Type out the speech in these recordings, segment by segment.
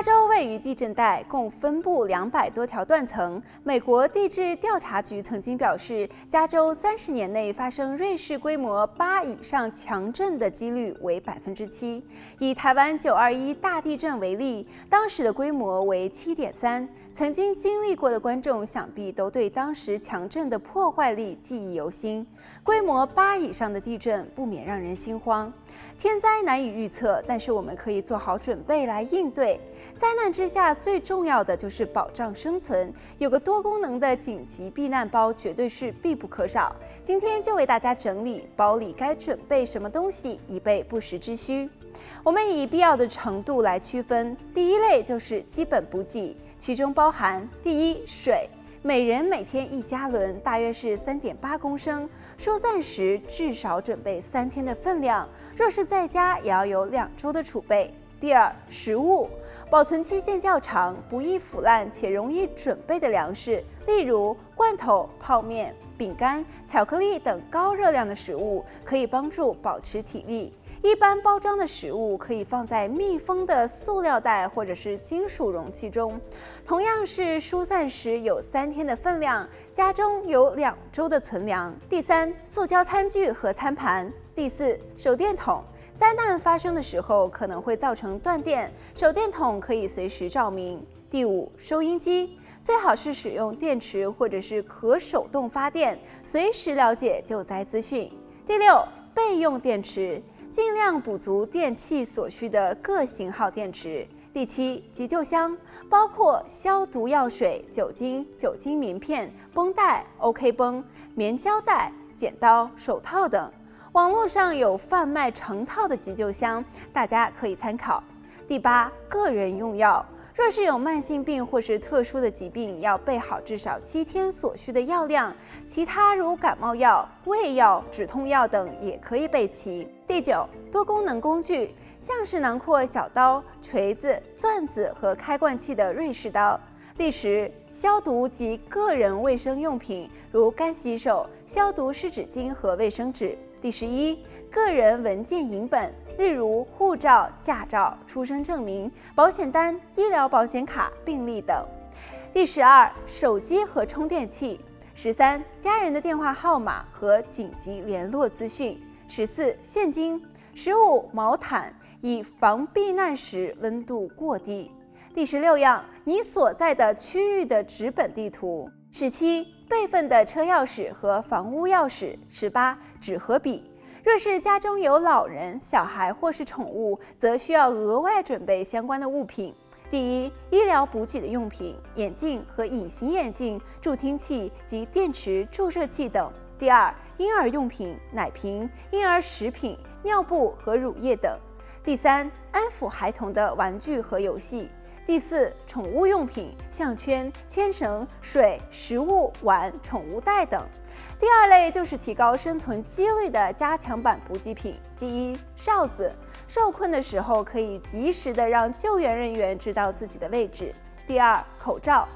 加州位于地震带，共分布两百多条断层。美国地质调查局曾经表示，加州三十年内发生瑞士规模八以上强震的几率为百分之七。以台湾九二一大地震为例，当时的规模为七点三。曾经经历过的观众想必都对当时强震的破坏力记忆犹新。规模八以上的地震不免让人心慌。天灾难以预测，但是我们可以做好准备来应对。灾难之下，最重要的就是保障生存。有个多功能的紧急避难包绝对是必不可少。今天就为大家整理包里该准备什么东西，以备不时之需。我们以必要的程度来区分。第一类就是基本补给，其中包含第一水，每人每天一加仑，大约是三点八公升。疏散时至少准备三天的分量，若是在家也要有两周的储备。第二，食物保存期限较长、不易腐烂且容易准备的粮食，例如罐头、泡面、饼干、巧克力等高热量的食物，可以帮助保持体力。一般包装的食物可以放在密封的塑料袋或者是金属容器中。同样是疏散时有三天的分量，家中有两周的存粮。第三，塑胶餐具和餐盘。第四，手电筒。灾难发生的时候可能会造成断电，手电筒可以随时照明。第五，收音机最好是使用电池或者是可手动发电，随时了解救灾资讯。第六，备用电池，尽量补足电器所需的各型号电池。第七，急救箱包括消毒药水、酒精、酒精棉片、绷带、OK 绷、棉胶带、剪刀、手套等。网络上有贩卖成套的急救箱，大家可以参考。第八，个人用药，若是有慢性病或是特殊的疾病，要备好至少七天所需的药量。其他如感冒药、胃药、止痛药等也可以备齐。第九，多功能工具，像是囊括小刀、锤子、钻子和开罐器的瑞士刀。第十，消毒及个人卫生用品，如干洗手、消毒湿纸巾和卫生纸。第十一，个人文件影本，例如护照、驾照、出生证明、保险单、医疗保险卡、病历等。第十二，手机和充电器。十三，家人的电话号码和紧急联络资讯。十四，现金。十五，毛毯，以防避难时温度过低。第十六样，你所在的区域的纸本地图。十七，备份的车钥匙和房屋钥匙。十八，纸和笔。若是家中有老人、小孩或是宠物，则需要额外准备相关的物品。第一，医疗补给的用品，眼镜和隐形眼镜、助听器及电池注射器等。第二，婴儿用品，奶瓶、婴儿食品、尿布和乳液等。第三，安抚孩童的玩具和游戏。第四，宠物用品，项圈、牵绳、水、食物、碗、宠物袋等。第二类就是提高生存几率的加强版补给品。第一，哨子，受困的时候可以及时的让救援人员知道自己的位置。第二，口罩，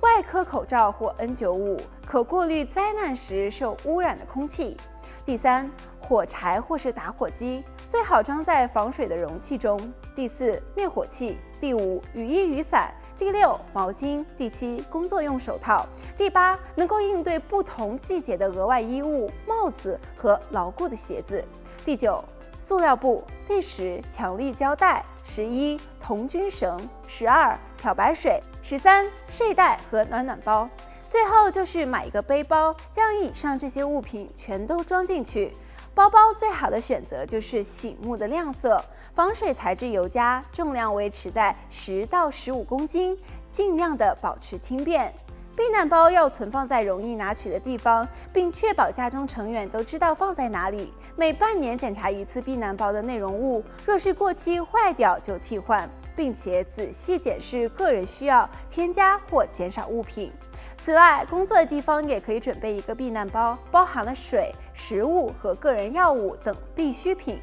外科口罩或 N95，可过滤灾难时受污染的空气。第三，火柴或是打火机。最好装在防水的容器中。第四，灭火器。第五，雨衣雨伞。第六，毛巾。第七，工作用手套。第八，能够应对不同季节的额外衣物，帽子和牢固的鞋子。第九，塑料布。第十，强力胶带。十一，童军绳。十二，漂白水。十三，睡袋和暖暖包。最后就是买一个背包，将以上这些物品全都装进去。包包最好的选择就是醒目的亮色，防水材质尤佳，重量维持在十到十五公斤，尽量的保持轻便。避难包要存放在容易拿取的地方，并确保家中成员都知道放在哪里。每半年检查一次避难包的内容物，若是过期坏掉就替换，并且仔细检视个人需要添加或减少物品。此外，工作的地方也可以准备一个避难包，包含了水、食物和个人药物等必需品。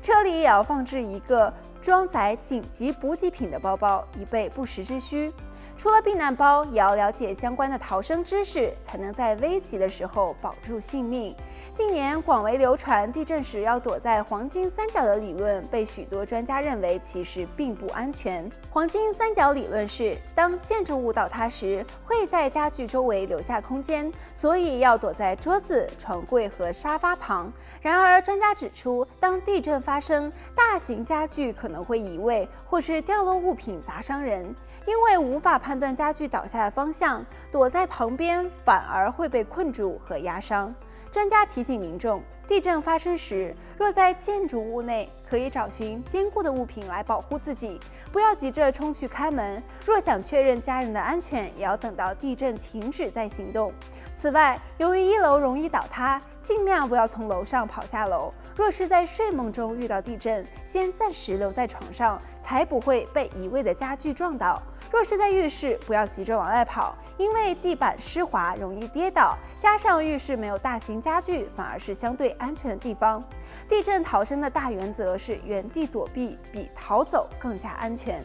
车里也要放置一个装载紧急补给品的包包，以备不时之需。除了避难包，也要了解相关的逃生知识，才能在危急的时候保住性命。近年广为流传地震时要躲在黄金三角的理论，被许多专家认为其实并不安全。黄金三角理论是，当建筑物倒塌时，会在家具周围留下空间，所以要躲在桌子、床柜和沙发旁。然而，专家指出，当地震发生，大型家具可能会移位，或是掉落物品砸伤人。因为无法判断家具倒下的方向，躲在旁边反而会被困住和压伤。专家提醒民众，地震发生时，若在建筑物内，可以找寻坚固的物品来保护自己，不要急着冲去开门。若想确认家人的安全，也要等到地震停止再行动。此外，由于一楼容易倒塌，尽量不要从楼上跑下楼。若是在睡梦中遇到地震，先暂时留在床上，才不会被移位的家具撞倒。若是在浴室，不要急着往外跑，因为地板湿滑，容易跌倒。加上浴室没有大型家具，反而是相对安全的地方。地震逃生的大原则是原地躲避比逃走更加安全。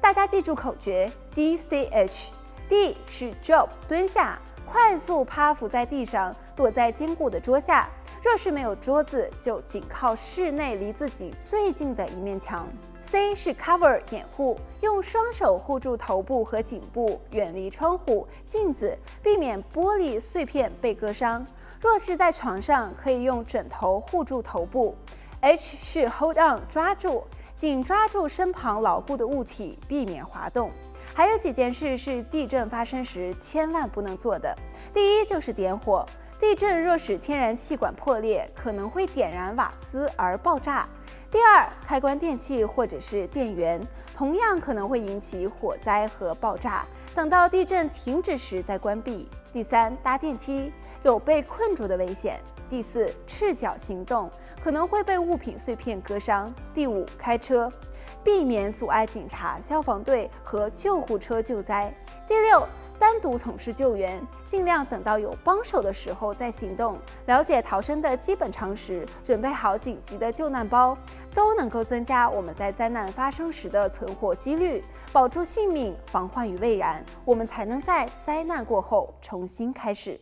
大家记住口诀：DCH，D 是 drop 蹲下，快速趴伏在地上，躲在坚固的桌下。若是没有桌子，就仅靠室内离自己最近的一面墙。C 是 cover 掩护，用双手护住头部和颈部，远离窗户、镜子，避免玻璃碎片被割伤。若是在床上，可以用枕头护住头部。H 是 hold on 抓住，紧抓住身旁牢固的物体，避免滑动。还有几件事是地震发生时千万不能做的。第一就是点火。地震若使天然气管破裂，可能会点燃瓦斯而爆炸。第二，开关电器或者是电源，同样可能会引起火灾和爆炸。等到地震停止时再关闭。第三，搭电梯有被困住的危险。第四，赤脚行动可能会被物品碎片割伤。第五，开车避免阻碍警察、消防队和救护车救灾。第六。单独从事救援，尽量等到有帮手的时候再行动。了解逃生的基本常识，准备好紧急的救难包，都能够增加我们在灾难发生时的存活几率，保住性命，防患于未然。我们才能在灾难过后重新开始。